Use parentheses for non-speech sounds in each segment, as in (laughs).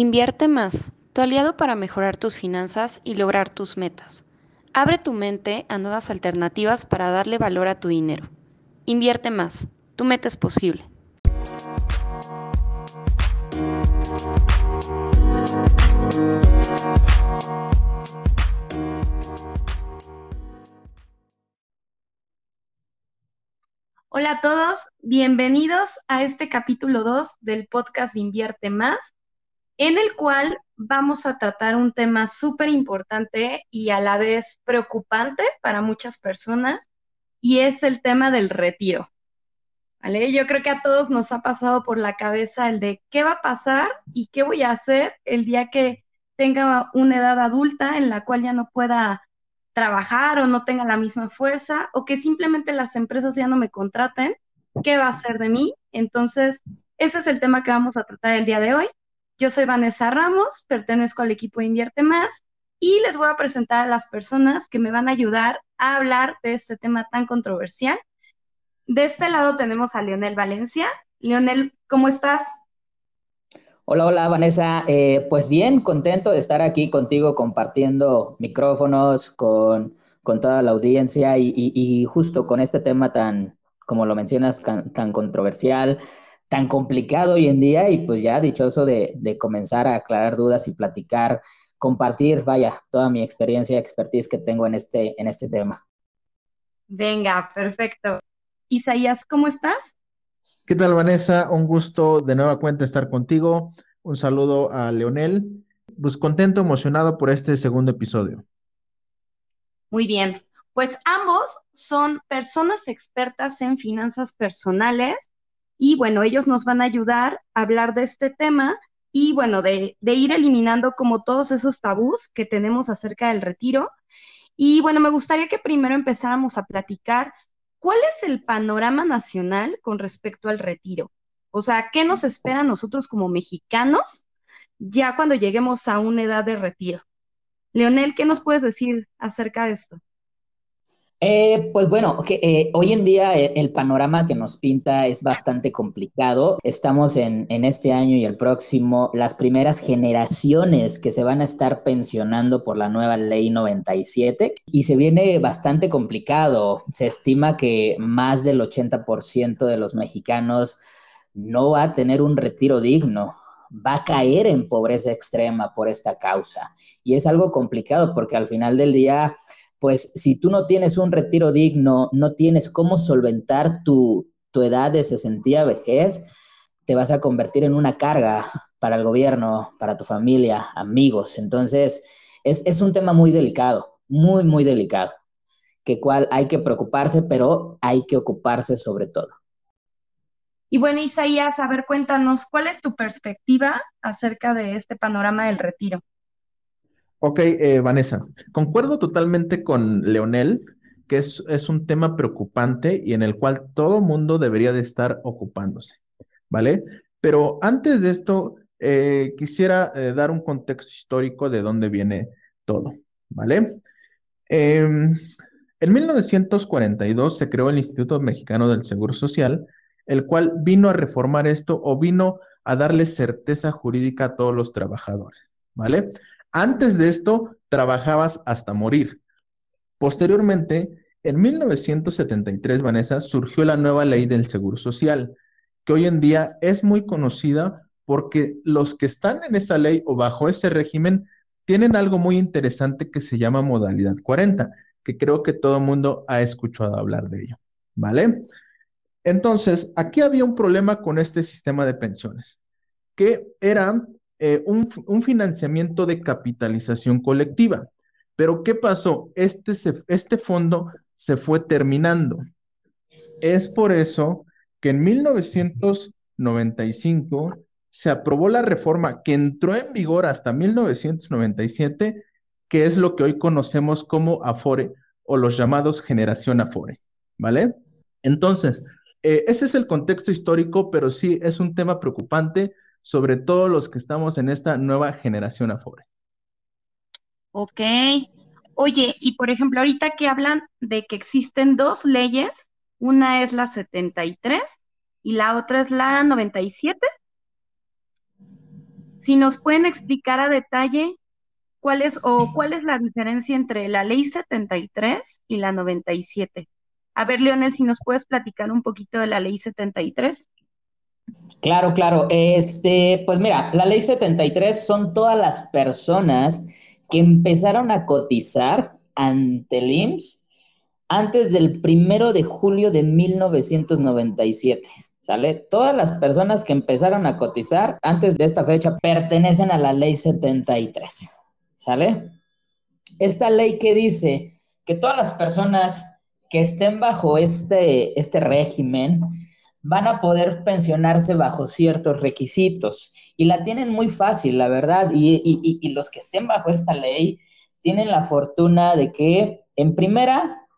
Invierte más, tu aliado para mejorar tus finanzas y lograr tus metas. Abre tu mente a nuevas alternativas para darle valor a tu dinero. Invierte más, tu meta es posible. Hola a todos, bienvenidos a este capítulo 2 del podcast Invierte Más en el cual vamos a tratar un tema súper importante y a la vez preocupante para muchas personas, y es el tema del retiro. ¿Vale? Yo creo que a todos nos ha pasado por la cabeza el de qué va a pasar y qué voy a hacer el día que tenga una edad adulta en la cual ya no pueda trabajar o no tenga la misma fuerza o que simplemente las empresas ya no me contraten, ¿qué va a hacer de mí? Entonces, ese es el tema que vamos a tratar el día de hoy. Yo soy Vanessa Ramos, pertenezco al equipo Invierte Más y les voy a presentar a las personas que me van a ayudar a hablar de este tema tan controversial. De este lado tenemos a Leonel Valencia. Leonel, ¿cómo estás? Hola, hola Vanessa. Eh, pues bien, contento de estar aquí contigo compartiendo micrófonos con, toda la audiencia y, justo con este tema tan, como lo mencionas, tan controversial, tan complicado hoy en día y pues ya dichoso de, de comenzar a aclarar dudas y platicar, compartir, vaya, toda mi experiencia, expertise que tengo en este, en este tema. Venga, perfecto. Isaías, ¿cómo estás? ¿Qué tal, Vanessa? Un gusto de nueva cuenta estar contigo. Un saludo a Leonel. Pues contento, emocionado por este segundo episodio. Muy bien. Pues ambos son personas expertas en finanzas personales y bueno, ellos nos van a ayudar a hablar de este tema y bueno, de, ir eliminando como todos esos tabús que tenemos acerca del retiro. Y bueno, me gustaría que primero empezáramos a platicar cuál es el panorama nacional con respecto al retiro. O sea, ¿qué nos espera a nosotros como mexicanos ya cuando lleguemos a una edad de retiro? Leonel, ¿qué nos puedes decir acerca de esto? Eh, pues bueno, eh, hoy en día eh, el, panorama que nos pinta es bastante complicado. Estamos en, en, este año y el próximo, las primeras generaciones que se van a estar pensionando por la nueva ley 97 y se viene bastante complicado. Se estima que más del 80% de los mexicanos no va a tener un retiro digno va a caer en pobreza extrema por esta causa. Y es algo complicado porque al final del día pues si tú no tienes un retiro digno, no tienes cómo solventar tu, edad de sesentía vejez, te vas a convertir en una carga para el gobierno, para tu familia, amigos. Entonces, es, es un tema muy delicado, muy, muy delicado, que cual hay que preocuparse, pero hay que ocuparse sobre todo. Y bueno, Isaías, a ver, cuéntanos, ¿cuál es tu perspectiva acerca de este panorama del retiro? Ok, eh, Vanessa, concuerdo totalmente con Leonel, que es, un tema preocupante y en el cual todo mundo debería de estar ocupándose, ¿vale? Pero antes de esto, eh, quisiera eh, dar un contexto histórico de dónde viene todo, ¿vale? Em, en 1942 se creó el Instituto Mexicano del Seguro Social, el cual vino a reformar esto o vino a darle certeza jurídica a todos los trabajadores, ¿vale? Antes de esto, trabajabas hasta morir. Posteriormente, en 1973, Vanessa, surgió la nueva ley del Seguro Social, que hoy en día es muy conocida porque los que están en esa ley o bajo ese régimen tienen algo muy interesante que se llama modalidad 40, que creo que todo el mundo ha escuchado hablar de ello, ¿vale? Entonces, aquí había un problema con este sistema de pensiones, que era eh, un, financiamiento de capitalización colectiva. Pero ¿qué pasó? Este, este fondo se fue terminando. Es por eso que en 1995 se aprobó la reforma que entró en vigor hasta 1997, que es lo que hoy conocemos como Afore o los llamados generación Afore, ¿vale? Entonces, eh, ese es el contexto histórico, pero sí es un tema preocupante sobre todo los que estamos en esta nueva generación Afore. Ok. Oye, y por ejemplo, ahorita que hablan de que existen dos leyes, una es la 73 y la otra es la 97. si nos pueden explicar a detalle cuál es o cuál es la diferencia entre la ley 73 y la 97. A ver, Leonel, si nos puedes platicar un poquito de la ley 73. Claro, claro. Este, pues mira, la ley 73 son todas las personas que empezaron a cotizar ante el IMSS antes del primero de julio de 1997. ¿Sale? Todas las personas que empezaron a cotizar antes de esta fecha pertenecen a la ley 73. ¿Sale? Esta ley que dice que todas las personas que estén bajo este, este régimen van a poder pensionarse bajo ciertos requisitos y la tienen muy fácil, la verdad, y, y los que estén bajo esta ley tienen la fortuna de que en primera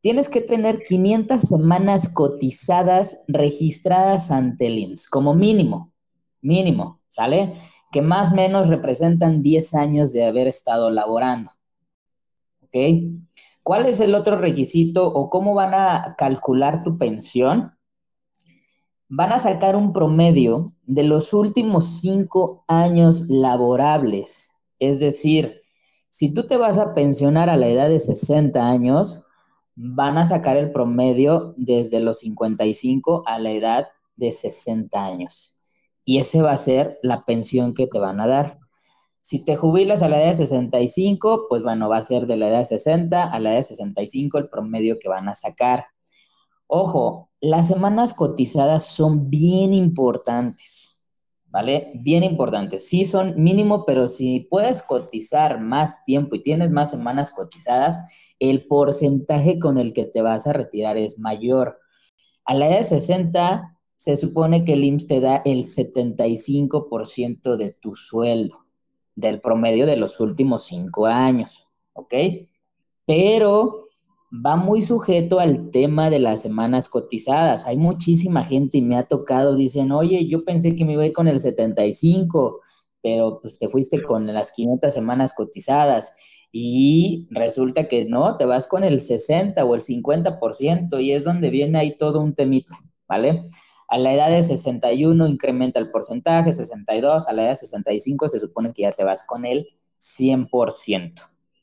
tienes que tener 500 semanas cotizadas registradas ante el IMSS, como mínimo, mínimo, ¿sale? Que más o menos representan 10 años de haber estado laborando. ¿Ok? ¿Cuál es el otro requisito o cómo van a calcular tu pensión? Van a sacar un promedio de los últimos 5 años laborables. Es decir, si tú te vas a pensionar a la edad de 60 años, van a sacar el promedio desde los 55 a la edad de 60 años. Y ese va a ser la pensión que te van a dar. Si te jubilas a la edad de 65, pues bueno, va a ser de la edad de 60 a la edad de 65 el promedio que van a sacar. Ojo, las semanas cotizadas son bien importantes, ¿vale? Bien importantes. Sí son mínimo, pero si puedes cotizar más tiempo y tienes más semanas cotizadas, el porcentaje con el que te vas a retirar es mayor. A la edad de 60, se supone que el IMSS te da el 75% de tu sueldo, del promedio de los últimos cinco años, ¿ok? Pero va muy sujeto al tema de las semanas cotizadas. Hay muchísima gente y me ha tocado, dicen, oye, yo pensé que me iba a ir con el 75, pero pues te fuiste con las 500 semanas cotizadas y resulta que no, te vas con el 60 o el 50% y es donde viene ahí todo un temito, ¿vale? A la edad de 61 incrementa el porcentaje, 62, a la edad de 65 se supone que ya te vas con el 100%,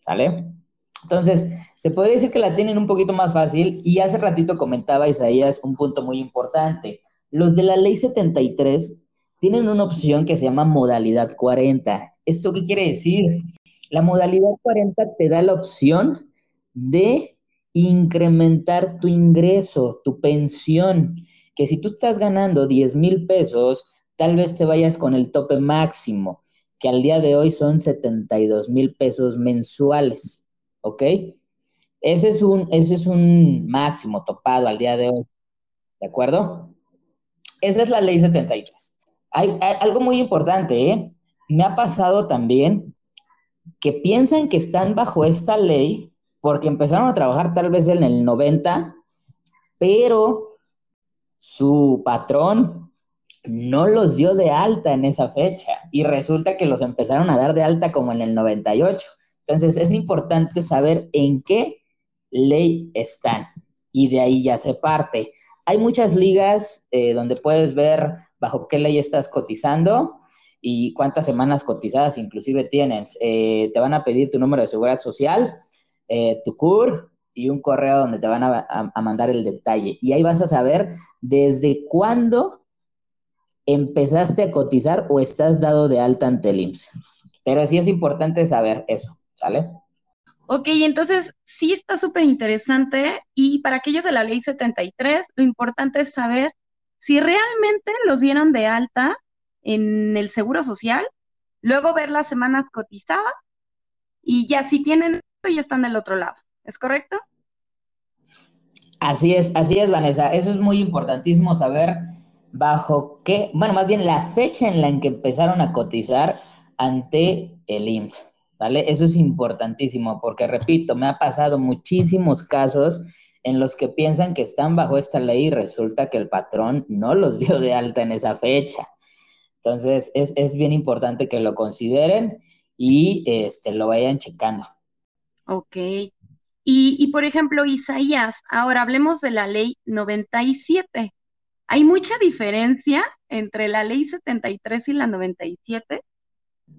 ¿vale? Entonces, se puede decir que la tienen un poquito más fácil y hace ratito comentaba Isaías un punto muy importante. Los de la ley 73 tienen una opción que se llama modalidad 40. ¿Esto qué quiere decir? La modalidad 40 te da la opción de incrementar tu ingreso, tu pensión, que si tú estás ganando 10 mil pesos, tal vez te vayas con el tope máximo, que al día de hoy son 72 mil pesos mensuales, ¿ok? Ese es, un, ese es un máximo topado al día de hoy, ¿de acuerdo? Esa es la ley 73. Hay, hay algo muy importante, ¿eh? Me ha pasado también que piensan que están bajo esta ley porque empezaron a trabajar tal vez en el 90, pero su patrón no los dio de alta en esa fecha y resulta que los empezaron a dar de alta como en el 98. Entonces es importante saber en qué ley están y de ahí ya se parte. Hay muchas ligas eh, donde puedes ver bajo qué ley estás cotizando y cuántas semanas cotizadas inclusive tienes. Eh, te van a pedir tu número de seguridad social, eh, tu CUR y un correo donde te van a, mandar el detalle. Y ahí vas a saber desde cuándo empezaste a cotizar o estás dado de alta ante el IMSS. Pero sí es importante saber eso, ¿sale? Ok, entonces sí está súper interesante y para aquellos de la ley 73, lo importante es saber si realmente los dieron de alta en el Seguro Social, luego ver las semanas cotizadas y ya si tienen esto ya están del otro lado. ¿Es correcto? Así es, así es, Vanessa. Eso es muy importantísimo saber bajo qué, bueno, más bien la fecha en la que empezaron a cotizar ante el IMSS, ¿vale? Eso es importantísimo porque, repito, me ha pasado muchísimos casos en los que piensan que están bajo esta ley y resulta que el patrón no los (laughs) dio de alta en esa fecha. Entonces, es, bien importante que lo consideren y este, lo vayan checando. Ok. Y, y, por ejemplo, Isaías, ahora hablemos de la ley 97. ¿Hay mucha diferencia entre la ley 73 y la 97?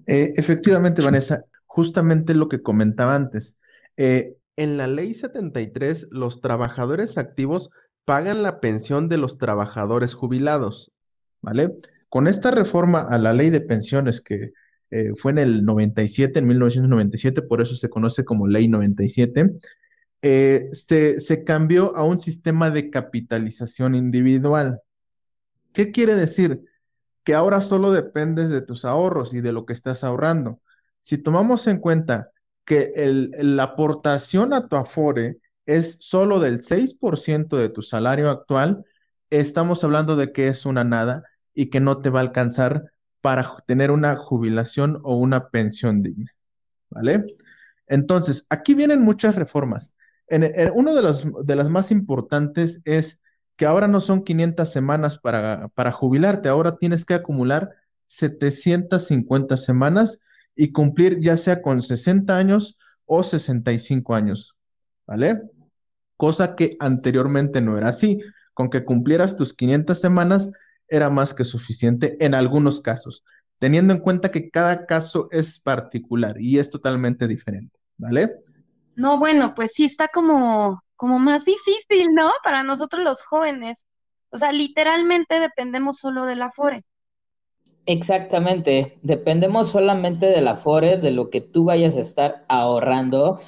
Eh, efectivamente, Vanessa, justamente lo que comentaba antes. Eh, en la ley 73, los trabajadores activos pagan la pensión de los trabajadores jubilados, ¿vale? Con esta reforma a la ley de pensiones que eh, fue en el 97, en 1997, por eso se conoce como ley 97, eh, se cambió a un sistema de capitalización individual. ¿Qué quiere decir? Que ahora solo dependes de tus ahorros y de lo que estás ahorrando. Si tomamos en cuenta que la aportación a tu Afore es solo del 6% de tu salario actual, estamos hablando de que es una nada y que no te va a alcanzar para tener una jubilación o una pensión digna. ¿Vale? Entonces, aquí vienen muchas reformas. En, uno de, las más importantes es que ahora no son 500 semanas para, para jubilarte, ahora tienes que acumular 750 semanas y cumplir ya sea con 60 años o 65 años, ¿vale? Cosa que anteriormente no era así. Con que cumplieras tus 500 semanas era más que suficiente en algunos casos, teniendo en cuenta que cada caso es particular y es totalmente diferente, ¿vale? No, bueno, pues sí está como, como más difícil, ¿no? Para nosotros los jóvenes. O sea, literalmente dependemos solo del Afore. Exactamente, dependemos solamente del Afore, de lo que tú vayas a estar ahorrando.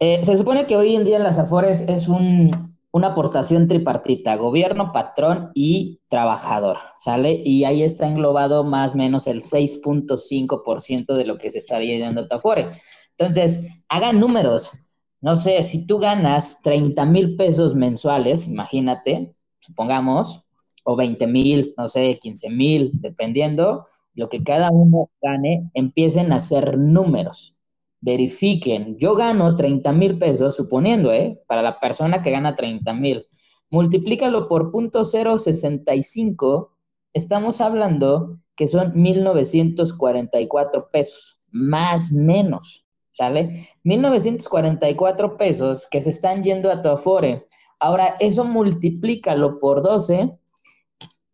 Eh, se supone que hoy en día en las Afores es un, una aportación tripartita, gobierno, patrón y trabajador, ¿sale? Y ahí está englobado más o menos el 6.5% de lo que se estaría dando a tu Afore. Entonces, hagan números. No sé, si tú ganas 30 mil pesos mensuales, imagínate, supongamos, o 20 mil, no sé, 15 mil, dependiendo lo que cada uno gane, empiecen a hacer números. Verifiquen, yo gano 30 mil pesos, suponiendo, ¿eh? Para la persona que gana 30 mil, multiplícalo por .065, estamos hablando que son 1.944 pesos, más menos, ¿sale? 1.944 pesos que se están yendo a tu Afore. Ahora, eso multiplícalo por 12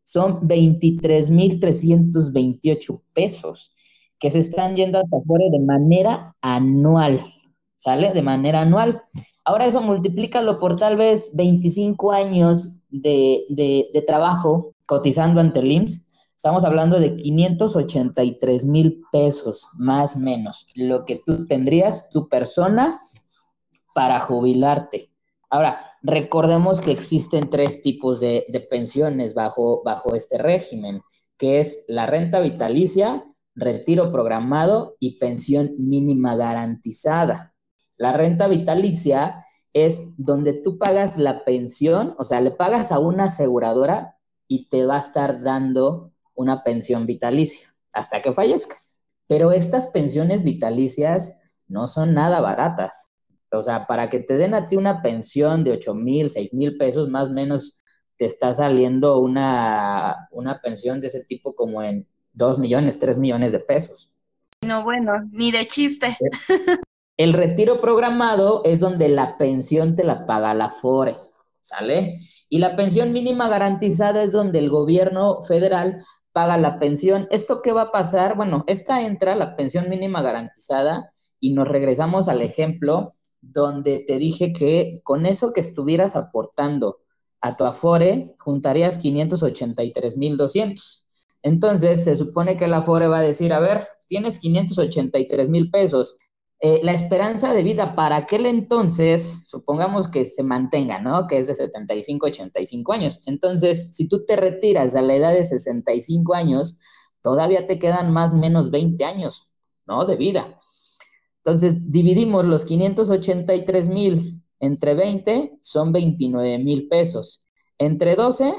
son 23.328 pesos que se están yendo a Afore de manera anual, ¿sale? De manera anual. Ahora eso multiplícalo por tal vez 25 años de, de trabajo cotizando ante el IMSS. Estamos hablando de 583 mil pesos, más o menos, lo que tú tendrías, tu persona, para jubilarte. Ahora, recordemos que existen tres tipos de, pensiones bajo, bajo este régimen, que es la renta vitalicia, retiro programado y pensión mínima garantizada. La renta vitalicia es donde tú pagas la pensión, o sea, le pagas a una aseguradora y te va a estar dando una pensión vitalicia hasta que fallezcas. Pero estas pensiones vitalicias no son nada baratas. O sea, para que te den a ti una pensión de 8 mil, 6 mil pesos, más o menos te está saliendo una, una pensión de ese tipo como en 2 millones, 3 millones de pesos. No, bueno, ni de chiste. El retiro programado es donde la pensión te la paga la FORE, ¿sale? Y la pensión mínima garantizada es donde el gobierno federal paga la pensión. ¿Esto qué va a pasar? Bueno, esta entra, la pensión mínima garantizada, y nos regresamos al ejemplo donde te dije que con eso que estuvieras aportando a tu Afore, juntarías 583,200. Entonces, se supone que el Afore va a decir, a ver, tienes 583 mil pesos. Eh, la esperanza de vida para aquel entonces, supongamos que se mantenga, ¿no? Que es de 75, 85 años. Entonces, si tú te retiras a la edad de 65 años, todavía te quedan más o menos 20 años, ¿no? De vida. Entonces, dividimos los 583 mil entre 20, son 29 mil pesos. Entre 12,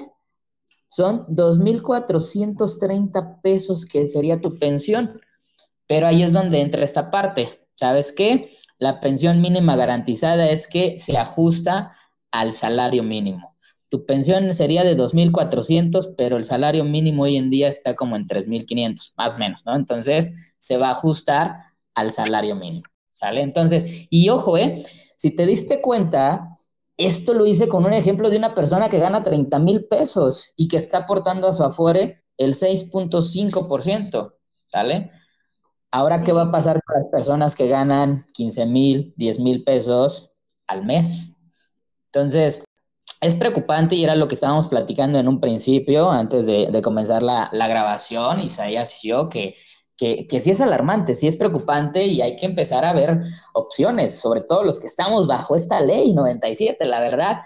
son 2.430 pesos que sería tu pensión. Pero ahí es donde entra esta parte. ¿Sabes qué? La pensión mínima garantizada es que se ajusta al salario mínimo. Tu pensión sería de 2.400, pero el salario mínimo hoy en día está como en 3.500, más o menos, ¿no? Entonces, se va a ajustar al salario mínimo, ¿sale? Entonces, y ojo, ¿eh? Si te diste cuenta, esto lo hice con un ejemplo de una persona que gana 30 mil pesos y que está aportando a su Afore el 6.5%, ¿sale? Ahora, ¿qué va a pasar con las personas que ganan 15 mil, 10 mil pesos al mes? Entonces, es preocupante y era lo que estábamos platicando en un principio, antes de, comenzar la, grabación, Isaías y yo, que, que, que sí es alarmante, sí es preocupante y hay que empezar a ver opciones, sobre todo los que estamos bajo esta ley 97, la verdad,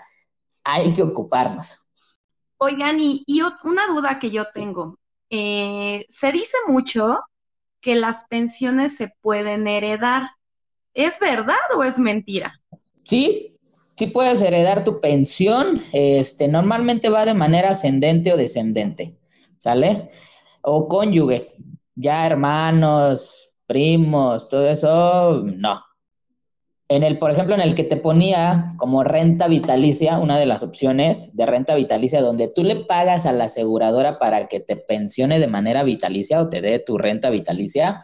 hay que ocuparnos. Oigan, y, una duda que yo tengo, eh, se dice mucho que las pensiones se pueden heredar. ¿Es verdad o es mentira? Sí, sí puedes heredar tu pensión. Este, normalmente va de manera ascendente o descendente, ¿sale? O cónyuge, ya hermanos, primos, todo eso, no. En el, por ejemplo, en el que te ponía como renta vitalicia, una de las opciones de renta vitalicia, donde tú le pagas a la aseguradora para que te pensione de manera vitalicia o te dé tu renta vitalicia,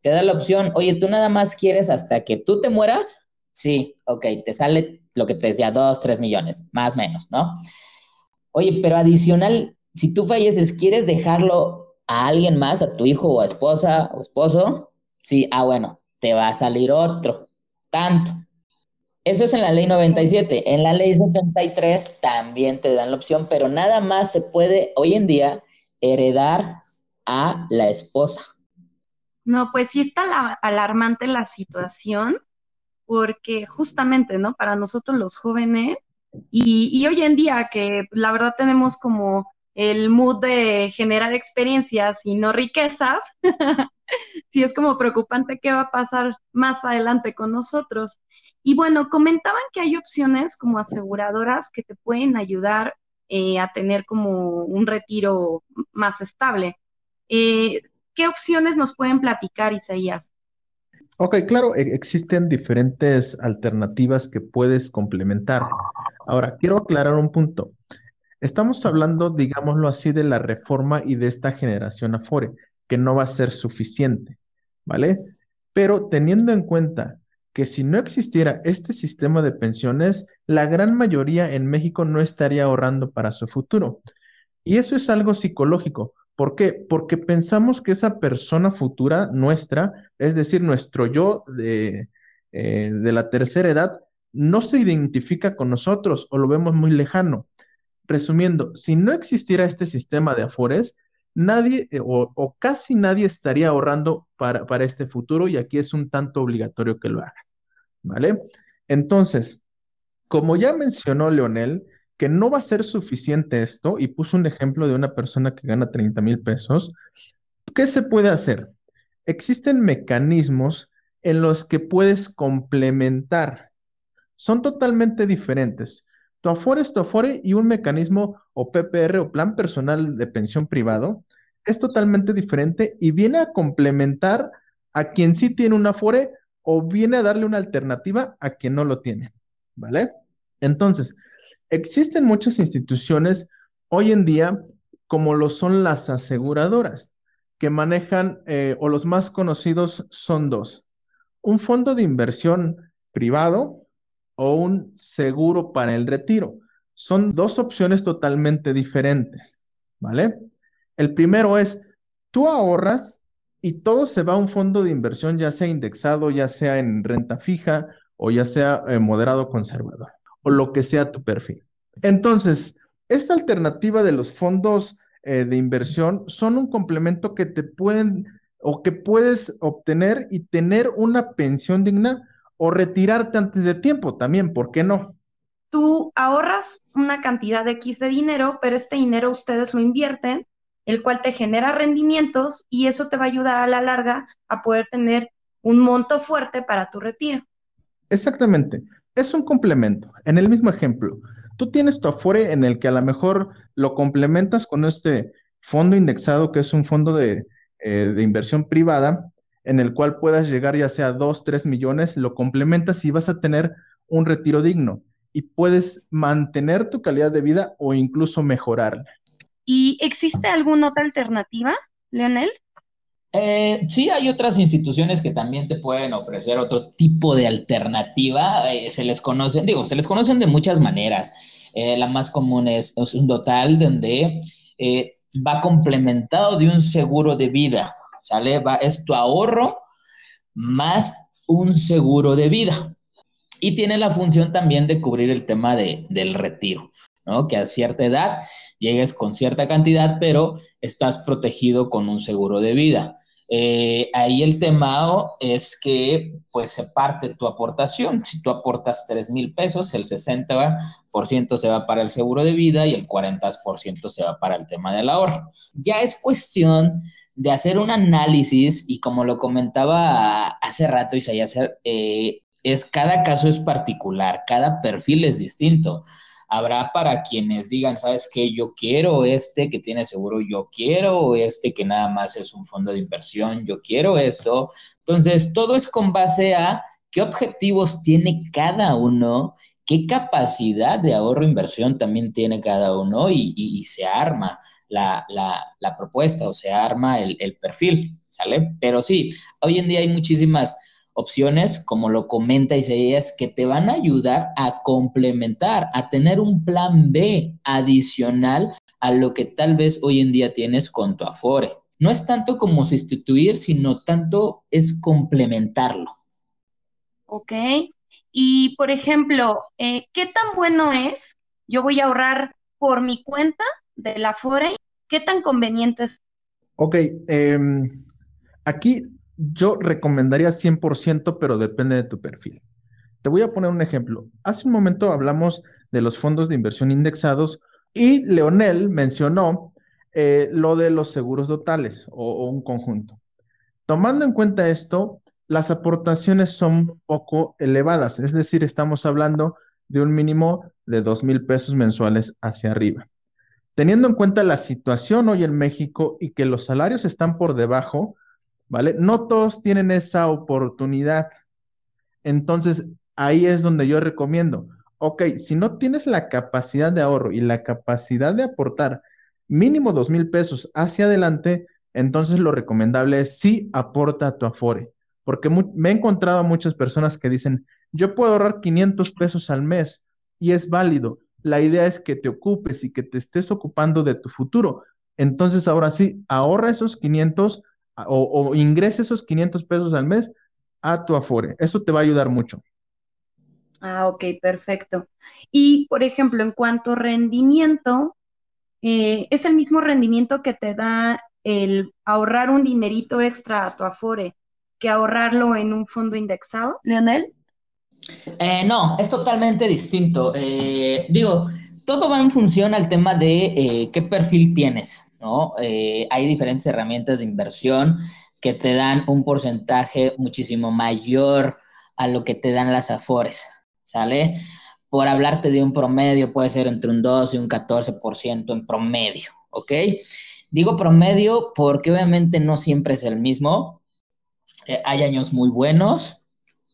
te da la opción, oye, ¿tú nada más quieres hasta que tú te mueras? Sí, ok, te sale lo que te decía, dos, tres millones, más o menos, ¿no? Oye, pero adicional, si tú falleces, ¿quieres dejarlo a alguien más, a tu hijo o a esposa o esposo? Sí, ah, bueno, te va a salir otro tanto. Eso es en la ley 97. En la ley 73 también te dan la opción, pero nada más se puede hoy en día heredar a la esposa. No, pues sí está alarmante la situación, porque justamente, ¿no? Para nosotros los jóvenes, y, y hoy en día que la verdad tenemos como el mood de generar experiencias y no riquezas, (laughs) sí es como preocupante qué va a pasar más adelante con nosotros. Y bueno, comentaban que hay opciones como aseguradoras que te pueden ayudar eh, a tener como un retiro más estable. Eh, ¿Qué opciones nos pueden platicar, Isaías? Ok, claro, e-, existen diferentes alternativas que puedes complementar. Ahora, quiero aclarar un punto. Estamos hablando, digámoslo así, de la reforma y de esta generación Afore que no va a ser suficiente, ¿vale? Pero teniendo en cuenta que si no existiera este sistema de pensiones, la gran mayoría en México no estaría ahorrando para su futuro. Y eso es algo psicológico. ¿Por qué? Porque pensamos que esa persona futura nuestra, es decir, nuestro yo de, eh, de la tercera edad, no se identifica con nosotros o lo vemos muy lejano. Resumiendo, si no existiera este sistema de afores, nadie eh, o, casi nadie estaría ahorrando para, para, este futuro y aquí es un tanto obligatorio que lo haga. ¿Vale? Entonces, como ya mencionó Leonel, que no va a ser suficiente esto y puso un ejemplo de una persona que gana 30 mil pesos, ¿qué se puede hacer? Existen mecanismos en los que puedes complementar. Son totalmente diferentes. Tu Afore es tu Afore y un mecanismo o PPR o plan personal de pensión privado es totalmente diferente y viene a complementar a quien sí tiene un Afore o viene a darle una alternativa a quien no lo tiene, ¿vale? Entonces, existen muchas instituciones hoy en día como lo son las aseguradoras que manejan eh, o los más conocidos son dos. Un fondo de inversión privado o un seguro para el retiro. Son dos opciones totalmente diferentes, ¿vale? El primero es, tú ahorras y todo se va a un fondo de inversión, ya sea indexado, ya sea en renta fija o ya sea eh, moderado conservador, o lo que sea tu perfil. Entonces, esta alternativa de los fondos eh, de inversión son un complemento que te pueden o que puedes obtener y tener una pensión digna o retirarte antes de tiempo también, ¿por qué no? Tú ahorras una cantidad de X de dinero, pero este dinero ustedes lo invierten, el cual te genera rendimientos y eso te va a ayudar a la larga a poder tener un monto fuerte para tu retiro. Exactamente, es un complemento. En el mismo ejemplo, tú tienes tu Afore en el que a lo mejor lo complementas con este fondo indexado, que es un fondo de, eh, de inversión privada, en el cual puedas llegar ya sea 2, 3 millones, lo complementas y vas a tener un retiro digno y puedes mantener tu calidad de vida o incluso mejorarla. ¿Y existe alguna otra alternativa, Leonel? Eh, sí, hay otras instituciones que también te pueden ofrecer otro tipo de alternativa. Eh, se les conocen, digo, se les conocen de muchas maneras. Eh, la más común es, es un total donde va complementado de un seguro de vida. ¿Sale? Va, es tu ahorro más un seguro de vida. Y tiene la función también de cubrir el tema de, del retiro, ¿no? Que a cierta edad llegues con cierta cantidad, pero estás protegido con un seguro de vida. Eh, ahí el tema es que pues se parte tu aportación. Si tú aportas 3 mil pesos, el 60% se va para el seguro de vida y el 40% se va para el tema del ahorro. Ya es cuestión de hacer un análisis y como lo comentaba hace rato Isaías, eh, es cada caso es particular, cada perfil es distinto. Habrá para quienes digan, ¿sabes qué? Yo quiero este que tiene seguro, yo quiero este que nada más es un fondo de inversión, yo quiero esto. Entonces, todo es con base a qué objetivos tiene cada uno, qué capacidad de ahorro e inversión también tiene cada uno y, se arma la, propuesta o se arma el, el perfil, ¿sale? Pero sí, hoy en día hay muchísimas opciones, como lo comenta Isaías, que te van a ayudar a complementar, a tener un plan B adicional a lo que tal vez hoy en día tienes con tu Afore. No es tanto como sustituir, sino tanto es complementarlo. Ok. Y, por ejemplo, eh, ¿qué tan bueno es? Yo voy a ahorrar por mi cuenta de la Afore. ¿Qué tan conveniente es? Ok. Em, aquí yo recomendaría 100%, pero depende de tu perfil. Te voy a poner un ejemplo. Hace un momento hablamos de los fondos de inversión indexados y Leonel mencionó eh, lo de los seguros totales o, un conjunto. Tomando en cuenta esto, las aportaciones son un poco elevadas, es decir, estamos hablando de un mínimo de dos mil pesos mensuales hacia arriba. Teniendo en cuenta la situación hoy en México y que los salarios están por debajo, ¿vale? No todos tienen esa oportunidad. Entonces, ahí es donde yo recomiendo, ok, si no tienes la capacidad de ahorro y la capacidad de aportar mínimo dos mil pesos hacia adelante, entonces lo recomendable es sí aporta tu Afore, porque me he encontrado a muchas personas que dicen, yo puedo ahorrar 500 pesos al mes y es válido. La idea es que te ocupes y que te estés ocupando de tu futuro. Entonces, ahora sí, ahorra esos 500 o, ingrese esos 500 pesos al mes a tu Afore. Eso te va a ayudar mucho. Ah, ok, perfecto. Y, por ejemplo, en cuanto a rendimiento, eh, ¿es el mismo rendimiento que te da el ahorrar un dinerito extra a tu Afore que ahorrarlo en un fondo indexado, Leonel? Eh, no, es totalmente distinto. Eh, digo, todo va en función al tema de qué perfil tienes. ¿no? Eh, hay diferentes herramientas de inversión que te dan un porcentaje muchísimo mayor a lo que te dan las afores, ¿sale? Por hablarte de un promedio, puede ser entre un 12 y un 14% en promedio, ¿ok? Digo promedio porque obviamente no siempre es el mismo. Eh, hay años muy buenos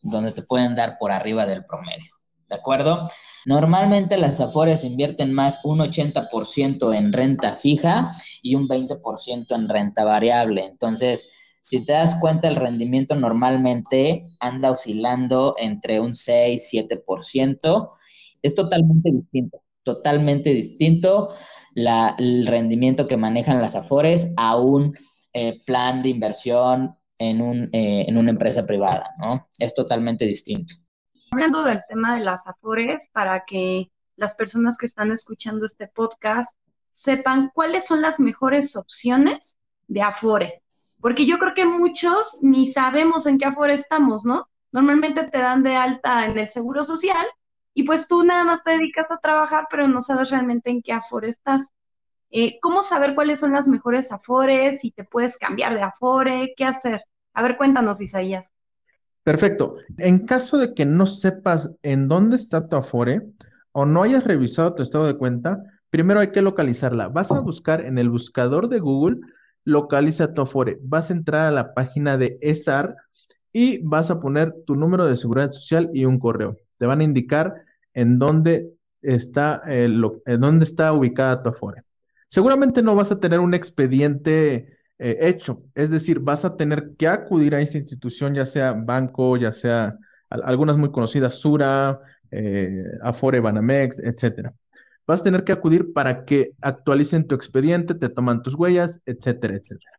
donde te pueden dar por arriba del promedio, ¿de acuerdo? Normalmente las Afores invierten más un 80% en renta fija y un 20% en renta variable. Entonces, si te das cuenta, el rendimiento normalmente anda oscilando entre un 6, 7%. Es totalmente distinto, totalmente distinto el rendimiento que manejan las Afores a un eh, plan de inversión en, un, eh, en una empresa privada, ¿no? Es totalmente distinto hablando del tema de las Afores para que las personas que están escuchando este podcast sepan cuáles son las mejores opciones de Afore. Porque yo creo que muchos ni sabemos en qué Afore estamos, ¿no? Normalmente te dan de alta en el Seguro Social y pues tú nada más te dedicas a trabajar, pero no sabes realmente en qué Afore estás. Eh, ¿Cómo saber cuáles son las mejores Afores? Si te puedes cambiar de Afore, ¿qué hacer? A ver, cuéntanos, Isaías. Perfecto. En caso de que no sepas en dónde está tu Afore o no hayas revisado tu estado de cuenta, primero hay que localizarla. Vas a buscar en el buscador de Google, localiza tu Afore. Vas a entrar a la página de ESAR y vas a poner tu número de seguridad social y un correo. Te van a indicar en dónde está, en dónde está ubicada tu Afore. Seguramente no vas a tener un expediente eh, hecho. Es decir, vas a tener que acudir a esta institución, ya sea banco, ya sea algunas muy conocidas, Sura, eh, Afore, Banamex, etcétera. Vas a tener que acudir para que actualicen tu expediente, te toman tus huellas, etcétera, etcétera.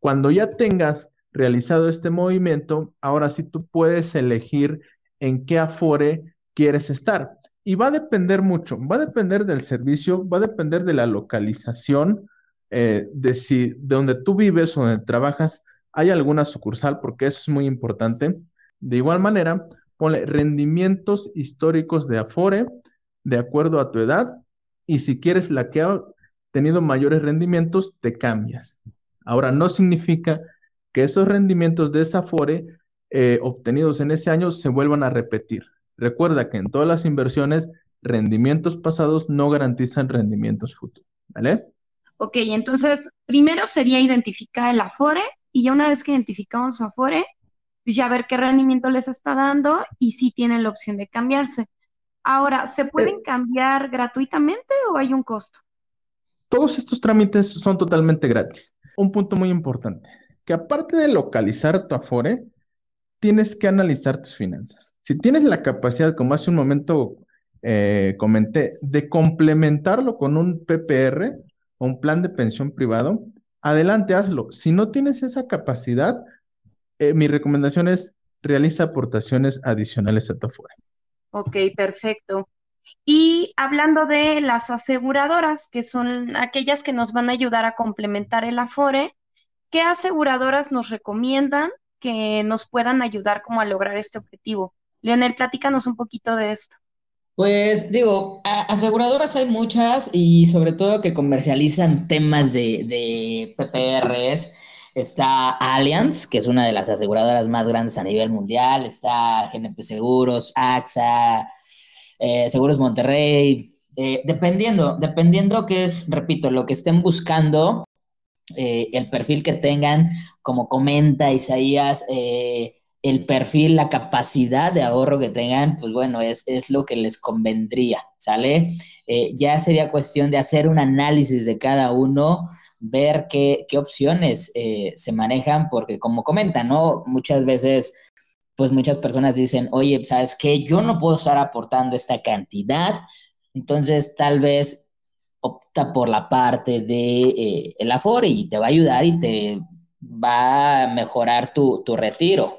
Cuando ya tengas realizado este movimiento, ahora sí tú puedes elegir en qué afore quieres estar. Y va a depender mucho, va a depender del servicio, va a depender de la localización, eh, de si de donde tú vives o donde trabajas hay alguna sucursal, porque eso es muy importante. De igual manera, ponle rendimientos históricos de Afore de acuerdo a tu edad y si quieres la que ha tenido mayores rendimientos, te cambias. Ahora, no significa que esos rendimientos de esa Afore eh, obtenidos en ese año se vuelvan a repetir. Recuerda que en todas las inversiones, rendimientos pasados no garantizan rendimientos futuros. ¿Vale? Ok, entonces primero sería identificar el Afore y ya una vez que identificamos su Afore, pues ya ver qué rendimiento les está dando y si tienen la opción de cambiarse. Ahora, ¿se pueden Eh. cambiar gratuitamente o hay un costo? Todos estos trámites son totalmente gratis. Un punto muy importante, que aparte de localizar tu Afore, tienes que analizar tus finanzas. Si tienes la capacidad, como hace un momento eh, comenté, de complementarlo con un PPR o un plan de pensión privado, adelante, hazlo. Si no tienes esa capacidad, eh, mi recomendación es realiza aportaciones adicionales a tu Afore. Ok, perfecto. Y hablando de las aseguradoras, que son aquellas que nos van a ayudar a complementar el Afore, ¿qué aseguradoras nos recomiendan que nos puedan ayudar como a lograr este objetivo? Leonel, platícanos un poquito de esto. Pues digo, aseguradoras hay muchas y sobre todo que comercializan temas de, de PPRs. Está Allianz, que es una de las aseguradoras más grandes a nivel mundial. Está GNP Seguros, AXA, eh, Seguros Monterrey. Eh, dependiendo, dependiendo que es, repito, lo que estén buscando, eh, el perfil que tengan, como comenta Isaías, eh, el perfil, la capacidad de ahorro que tengan, pues bueno, es, es lo que les convendría, ¿sale? Eh, ya sería cuestión de hacer un análisis de cada uno, ver qué, qué opciones eh, se manejan, porque como comentan, ¿no? Muchas veces, pues muchas personas dicen, oye, ¿sabes qué? Yo no puedo estar aportando esta cantidad, entonces tal vez opta por la parte de eh, el Afore y te va a ayudar y te va a mejorar tu, tu retiro,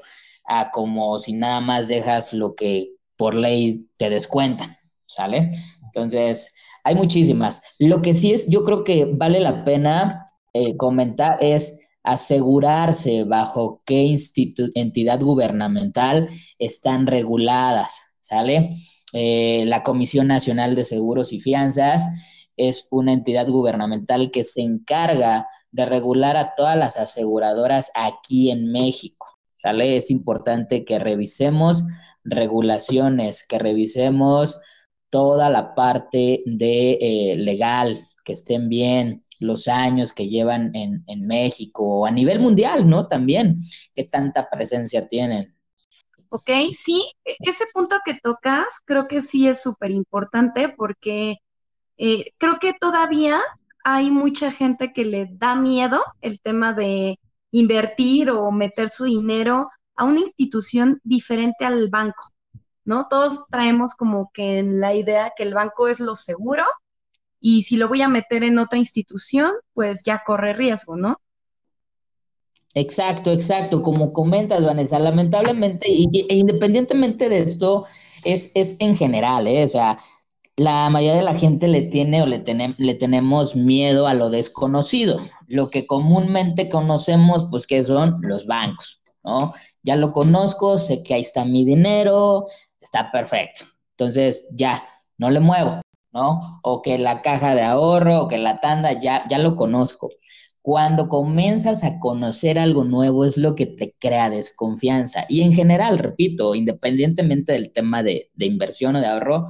como si nada más dejas lo que por ley te descuentan, ¿sale? Entonces, hay muchísimas. Lo que sí es, yo creo que vale la pena eh, comentar es asegurarse bajo qué entidad gubernamental están reguladas, ¿sale? Eh, la Comisión Nacional de Seguros y Fianzas es una entidad gubernamental que se encarga de regular a todas las aseguradoras aquí en México. ¿Sale? Es importante que revisemos regulaciones, que revisemos toda la parte de eh, legal, que estén bien los años que llevan en, en México o a nivel mundial, ¿no? También, qué tanta presencia tienen. Ok, sí, e- ese punto que tocas creo que sí es súper importante porque eh, creo que todavía hay mucha gente que le da miedo el tema de invertir o meter su dinero a una institución diferente al banco, ¿no? Todos traemos como que la idea que el banco es lo seguro y si lo voy a meter en otra institución, pues ya corre riesgo, ¿no? Exacto, exacto, como comentas, Vanessa, lamentablemente, e independientemente de esto, es, es en general, ¿eh? O sea, la mayoría de la gente le tiene o le, le tenemos miedo a lo desconocido, lo que comúnmente conocemos, pues, que son los bancos, ¿no? Ya lo conozco, sé que ahí está mi dinero, está perfecto. Entonces, ya, no le muevo, ¿no? O que la caja de ahorro, o que la tanda, ya, ya lo conozco. Cuando comienzas a conocer algo nuevo es lo que te crea desconfianza. Y en general, repito, independientemente del tema de, de inversión o de ahorro,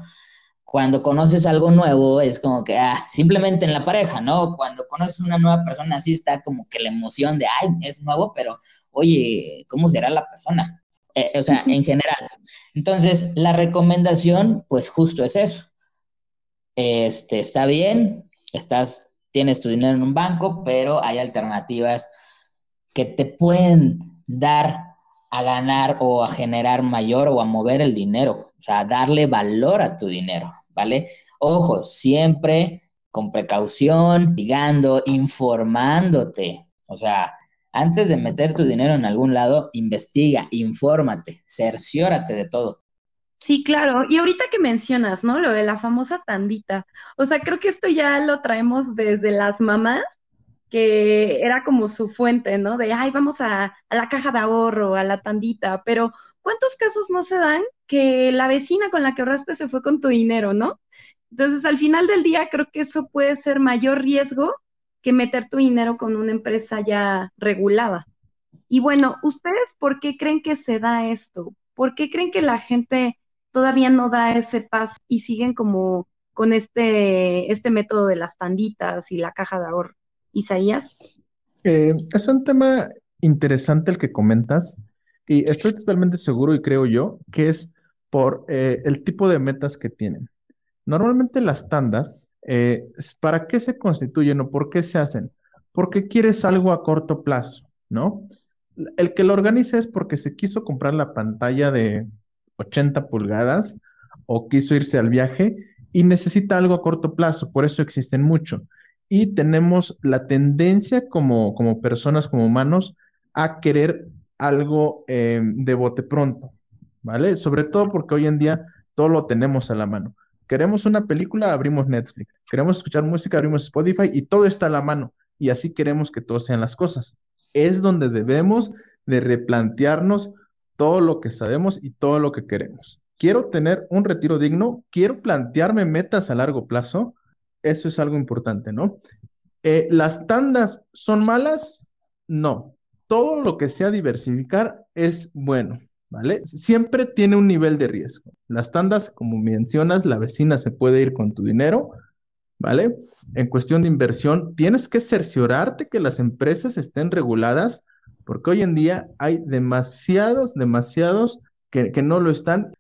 cuando conoces algo nuevo es como que, ah, simplemente en la pareja, ¿no? Cuando conoces una nueva persona, así está como que la emoción de, ay, es nuevo, pero oye, ¿cómo será la persona? Eh, o sea, en general. Entonces, la recomendación, pues justo es eso. Este, está bien, estás, tienes tu dinero en un banco, pero hay alternativas que te pueden dar a ganar o a generar mayor o a mover el dinero, o sea, darle valor a tu dinero, ¿vale? Ojo, siempre con precaución, digando, informándote, o sea, Antes de meter tu dinero en algún lado, investiga, infórmate, cerciórate de todo. Sí, claro. Y ahorita que mencionas, ¿no? Lo de la famosa tandita. O sea, creo que esto ya lo traemos desde las mamás, que era como su fuente, ¿no? De, ay, vamos a, a la caja de ahorro, a la tandita. Pero, ¿cuántos casos no se dan que la vecina con la que ahorraste se fue con tu dinero, ¿no? Entonces, al final del día, creo que eso puede ser mayor riesgo que meter tu dinero con una empresa ya regulada. Y bueno, ¿ustedes por qué creen que se da esto? ¿Por qué creen que la gente todavía no da ese paso y siguen como con este, este método de las tanditas y la caja de ahorro. Isaías. Eh, es un tema interesante el que comentas y estoy totalmente seguro y creo yo que es por eh, el tipo de metas que tienen. Normalmente las tandas, eh, ¿para qué se constituyen o por qué se hacen? Porque quieres algo a corto plazo, ¿no? El que lo organiza es porque se quiso comprar la pantalla de 80 pulgadas o quiso irse al viaje y necesita algo a corto plazo, por eso existen mucho. Y tenemos la tendencia como, como personas, como humanos, a querer algo eh, de bote pronto, ¿vale? Sobre todo porque hoy en día todo lo tenemos a la mano. Queremos una película, abrimos Netflix. Queremos escuchar música, abrimos Spotify y todo está a la mano. Y así queremos que todos sean las cosas. Es donde debemos de replantearnos todo lo que sabemos y todo lo que queremos. Quiero tener un retiro digno, quiero plantearme metas a largo plazo. Eso es algo importante, ¿no? Eh, ¿Las tandas son malas? No. Todo lo que sea diversificar es bueno, ¿vale? Siempre tiene un nivel de riesgo. Las tandas, como mencionas, la vecina se puede ir con tu dinero, ¿vale? En cuestión de inversión, tienes que cerciorarte que las empresas estén reguladas porque hoy en día hay demasiados, demasiados que, no lo están.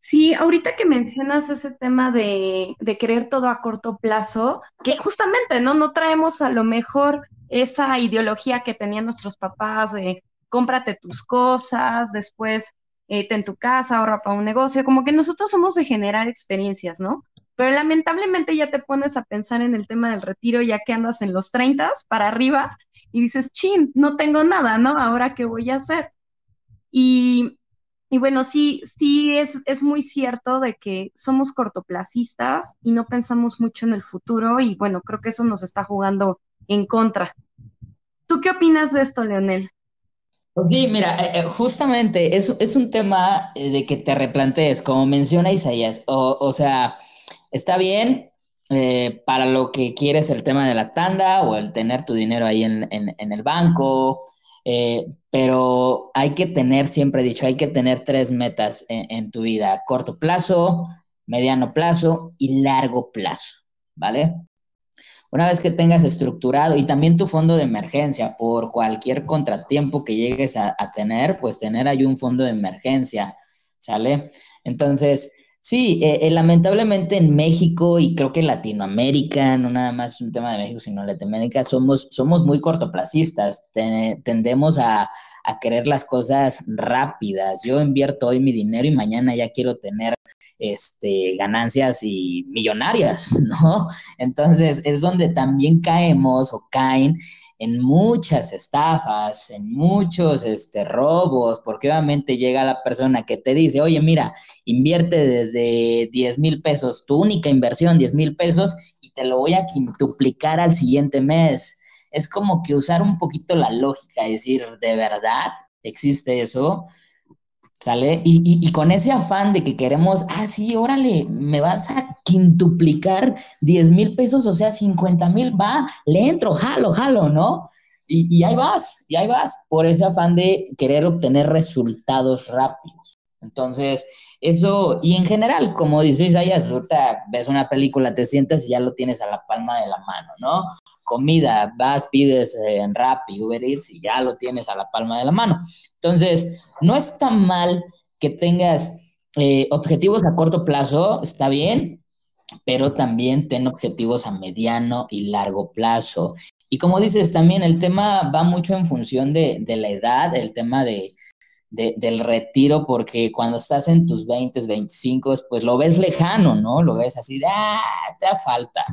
Sí, ahorita que mencionas ese tema de, de, querer todo a corto plazo, que justamente, ¿no? No traemos a lo mejor esa ideología que tenían nuestros papás de cómprate tus cosas, después eh, ten tu casa, ahorra para un negocio, como que nosotros somos de generar experiencias, ¿no? Pero lamentablemente ya te pones a pensar en el tema del retiro ya que andas en los 30 para arriba y dices, chin, no tengo nada, ¿no? Ahora qué voy a hacer. Y, y bueno, sí, sí es, es muy cierto de que somos cortoplacistas y no pensamos mucho en el futuro y bueno, creo que eso nos está jugando en contra. ¿Tú qué opinas de esto, Leonel? Sí, mira, eh, eh, justamente es, es un tema eh, de que te replantees, como menciona Isaías, o, o sea, está bien, para lo que quieres el tema de la tanda o el tener tu dinero ahí en, el banco, eh, pero hay que tener, siempre he dicho, hay que tener tres metas en, tu vida, corto plazo, mediano plazo y largo plazo, ¿vale? Una vez que tengas estructurado y también tu fondo de emergencia por cualquier contratiempo que llegues a, a tener, pues tener ahí un fondo de emergencia, ¿sale? Entonces, Sí, eh, eh, lamentablemente en México y creo que en Latinoamérica, no nada más un tema de México, sino Latinoamérica, somos, somos muy cortoplacistas, tendemos a, querer las cosas rápidas. Yo invierto hoy mi dinero y mañana ya quiero tener este, ganancias y millonarias, (laughs) ¿no? Entonces es donde también caemos o caen en muchas estafas, en muchos este, robos, porque obviamente llega la persona que te dice, oye, mira, invierte desde 10 mil pesos, tu única inversión, 10 mil pesos, y te lo voy a duplicar al siguiente mes. Es como que usar un poquito la lógica, decir, ¿de verdad existe eso? ¿Sale? Y, con ese afán de que queremos, ah, sí, órale, me vas a quintuplicar 10 mil pesos, o sea, 50 mil, va, le entro, jalo, jalo, ¿no? Y, y ahí vas, y ahí vas, por ese afán de querer obtener resultados rápidos. Entonces, eso, y en general, como dices, Isaías, ahorita ves una película, te sientas y ya lo tienes a la palma de la mano, ¿no? Comida, vas, pides en Rappi, Uber Eats y ya lo tienes a la palma de la mano. Entonces, no está mal que tengas eh, objetivos a corto plazo, está bien, pero también ten objetivos a mediano y largo plazo. Y como dices, también el tema va mucho en función de, la edad, el tema de, del retiro, porque cuando estás en tus 20, 25, pues lo ves lejano, ¿no? Lo ves así de, ah, te falta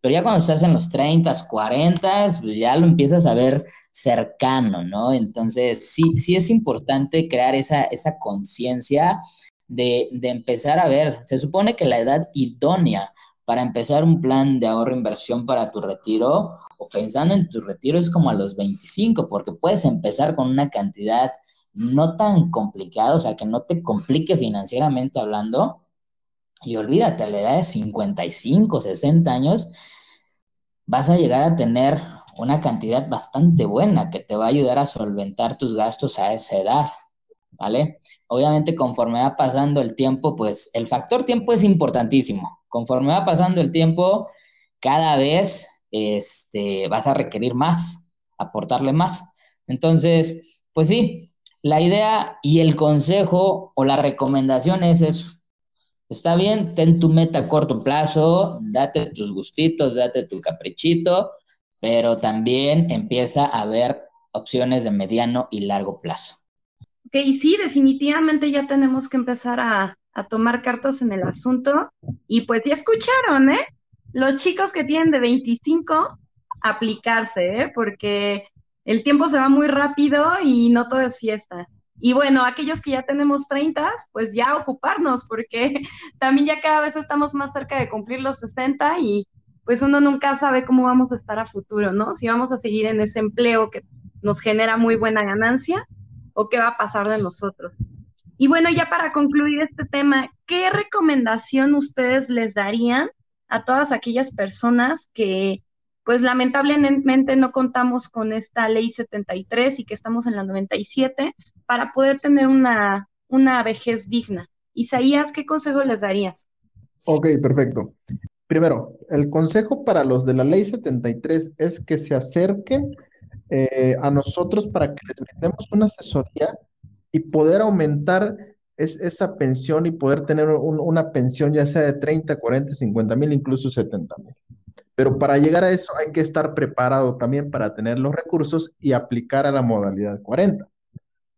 pero ya cuando estás en los 30, 40, pues ya lo empiezas a ver cercano, ¿no? Entonces, sí, sí es importante crear esa, esa conciencia de, de empezar a ver, se supone que la edad idónea para empezar un plan de ahorro e inversión para tu retiro o pensando en tu retiro es como a los 25, porque puedes empezar con una cantidad no tan complicada, o sea, que no te complique financieramente hablando. Y olvídate, a la edad de 55, 60 años, vas a llegar a tener una cantidad bastante buena que te va a ayudar a solventar tus gastos a esa edad, ¿vale? Obviamente conforme va pasando el tiempo, pues el factor tiempo es importantísimo. Conforme va pasando el tiempo, cada vez este, vas a requerir más, aportarle más. Entonces, pues sí, la idea y el consejo o la recomendación es eso. Está bien, ten tu meta a corto plazo, date tus gustitos, date tu caprichito, pero también empieza a ver opciones de mediano y largo plazo. Ok, sí, definitivamente ya tenemos que empezar a, a tomar cartas en el asunto. Y pues ya escucharon, ¿eh? Los chicos que tienen de 25, aplicarse, ¿eh? Porque el tiempo se va muy rápido y no todo es fiesta. Y bueno, aquellos que ya tenemos 30, pues ya ocuparnos, porque (laughs) también ya cada vez estamos más cerca de cumplir los 60 y pues uno nunca sabe cómo vamos a estar a futuro, ¿no? Si vamos a seguir en ese empleo que nos genera muy buena ganancia o qué va a pasar de nosotros. Y bueno, ya para concluir este tema, ¿qué recomendación ustedes les darían a todas aquellas personas que pues lamentablemente no contamos con esta ley 73 y que estamos en la 97 para poder tener una, una vejez digna? Isaías, ¿qué consejo les darías? Ok, perfecto. Primero, el consejo para los de la ley 73 es que se acerquen eh, a nosotros para que les brindemos una asesoría y poder aumentar esa pensión y poder tener una pensión ya sea de 30, 40, 50 mil, incluso 70 mil. Pero para llegar a eso hay que estar preparado también para tener los recursos y aplicar a la modalidad 40.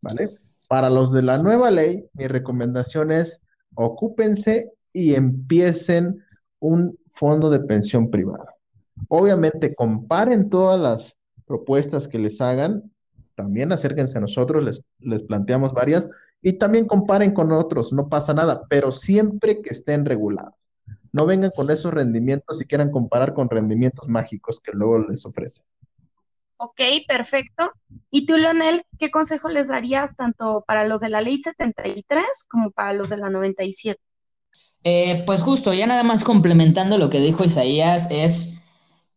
¿Vale? Para los de la nueva ley, mi recomendación es ocúpense y empiecen un fondo de pensión privada. Obviamente, comparen todas las propuestas que les hagan, también acérquense a nosotros, les, les planteamos varias y también comparen con otros, no pasa nada, pero siempre que estén regulados. No vengan con esos rendimientos y quieran comparar con rendimientos mágicos que luego les ofrecen. Ok, perfecto. ¿Y tú, Leonel, qué consejo les darías tanto para los de la ley 73 como para los de la 97? Eh, pues justo, ya nada más complementando lo que dijo Isaías, es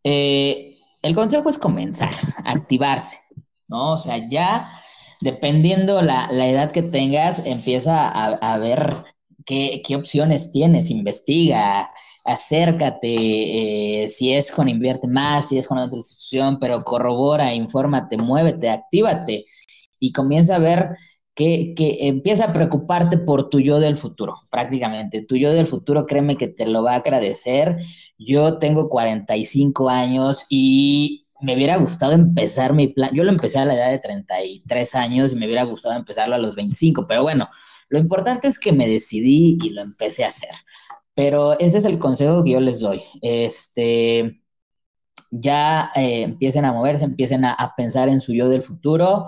eh, el consejo es comenzar, activarse, ¿no? O sea, ya dependiendo la, la edad que tengas, empieza a, ver qué, qué, opciones tienes, investiga, acércate, eh, si es con Invierte Más, si es con otra institución, pero corrobora, infórmate, muévete, actívate y comienza a ver que, que, empieza a preocuparte por tu yo del futuro, prácticamente. Tu yo del futuro, créeme que te lo va a agradecer. Yo tengo 45 años y me hubiera gustado empezar mi plan. Yo lo empecé a la edad de 33 años y me hubiera gustado empezarlo a los 25, pero bueno, lo importante es que me decidí y lo empecé a hacer. Pero ese es el consejo que yo les doy. Este, ya eh, empiecen a moverse, empiecen a, a pensar en su yo del futuro.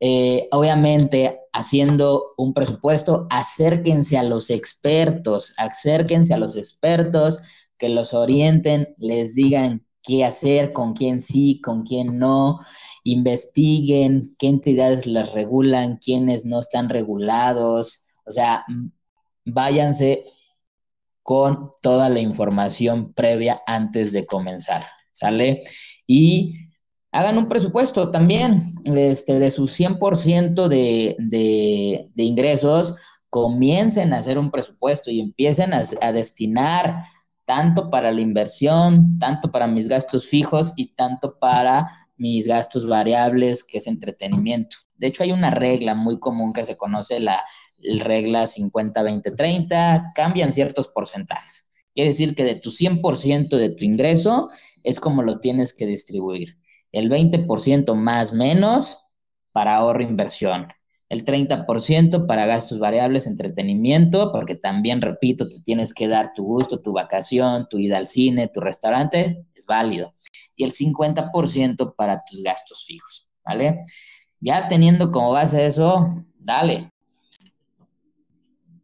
Eh, obviamente, haciendo un presupuesto, acérquense a los expertos, acérquense a los expertos que los orienten, les digan qué hacer, con quién sí, con quién no, investiguen qué entidades les regulan, quiénes no están regulados, o sea, váyanse con toda la información previa antes de comenzar, ¿sale? Y hagan un presupuesto también este, de su 100% de, de, de, ingresos, comiencen a hacer un presupuesto y empiecen a, destinar tanto para la inversión, tanto para mis gastos fijos y tanto para mis gastos variables, que es entretenimiento. De hecho, hay una regla muy común que se conoce, la regla 50-20-30, cambian ciertos porcentajes. Quiere decir que de tu 100% de tu ingreso es como lo tienes que distribuir el 20% más menos para ahorro e inversión, el 30% para gastos variables, entretenimiento, porque también, repito, te tienes que dar tu gusto, tu vacación, tu ida al cine, tu restaurante, es válido. Y el 50% para tus gastos fijos, ¿vale? Ya teniendo como base eso, dale.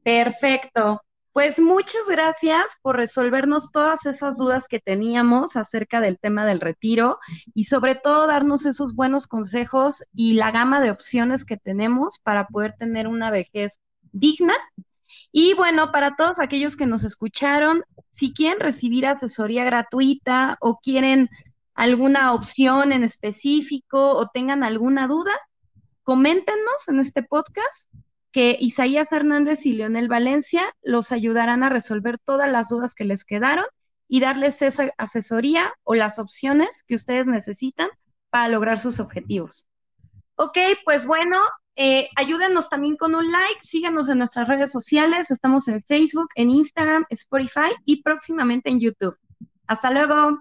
Perfecto. Pues muchas gracias por resolvernos todas esas dudas que teníamos acerca del tema del retiro y sobre todo darnos esos buenos consejos y la gama de opciones que tenemos para poder tener una vejez digna. Y bueno, para todos aquellos que nos escucharon, si quieren recibir asesoría gratuita o quieren alguna opción en específico o tengan alguna duda, coméntenos en este podcast que Isaías Hernández y Leonel Valencia los ayudarán a resolver todas las dudas que les quedaron y darles esa asesoría o las opciones que ustedes necesitan para lograr sus objetivos. Ok, pues bueno, eh, ayúdenos también con un like, síganos en nuestras redes sociales, estamos en Facebook, en Instagram, Spotify y próximamente en YouTube. Hasta luego.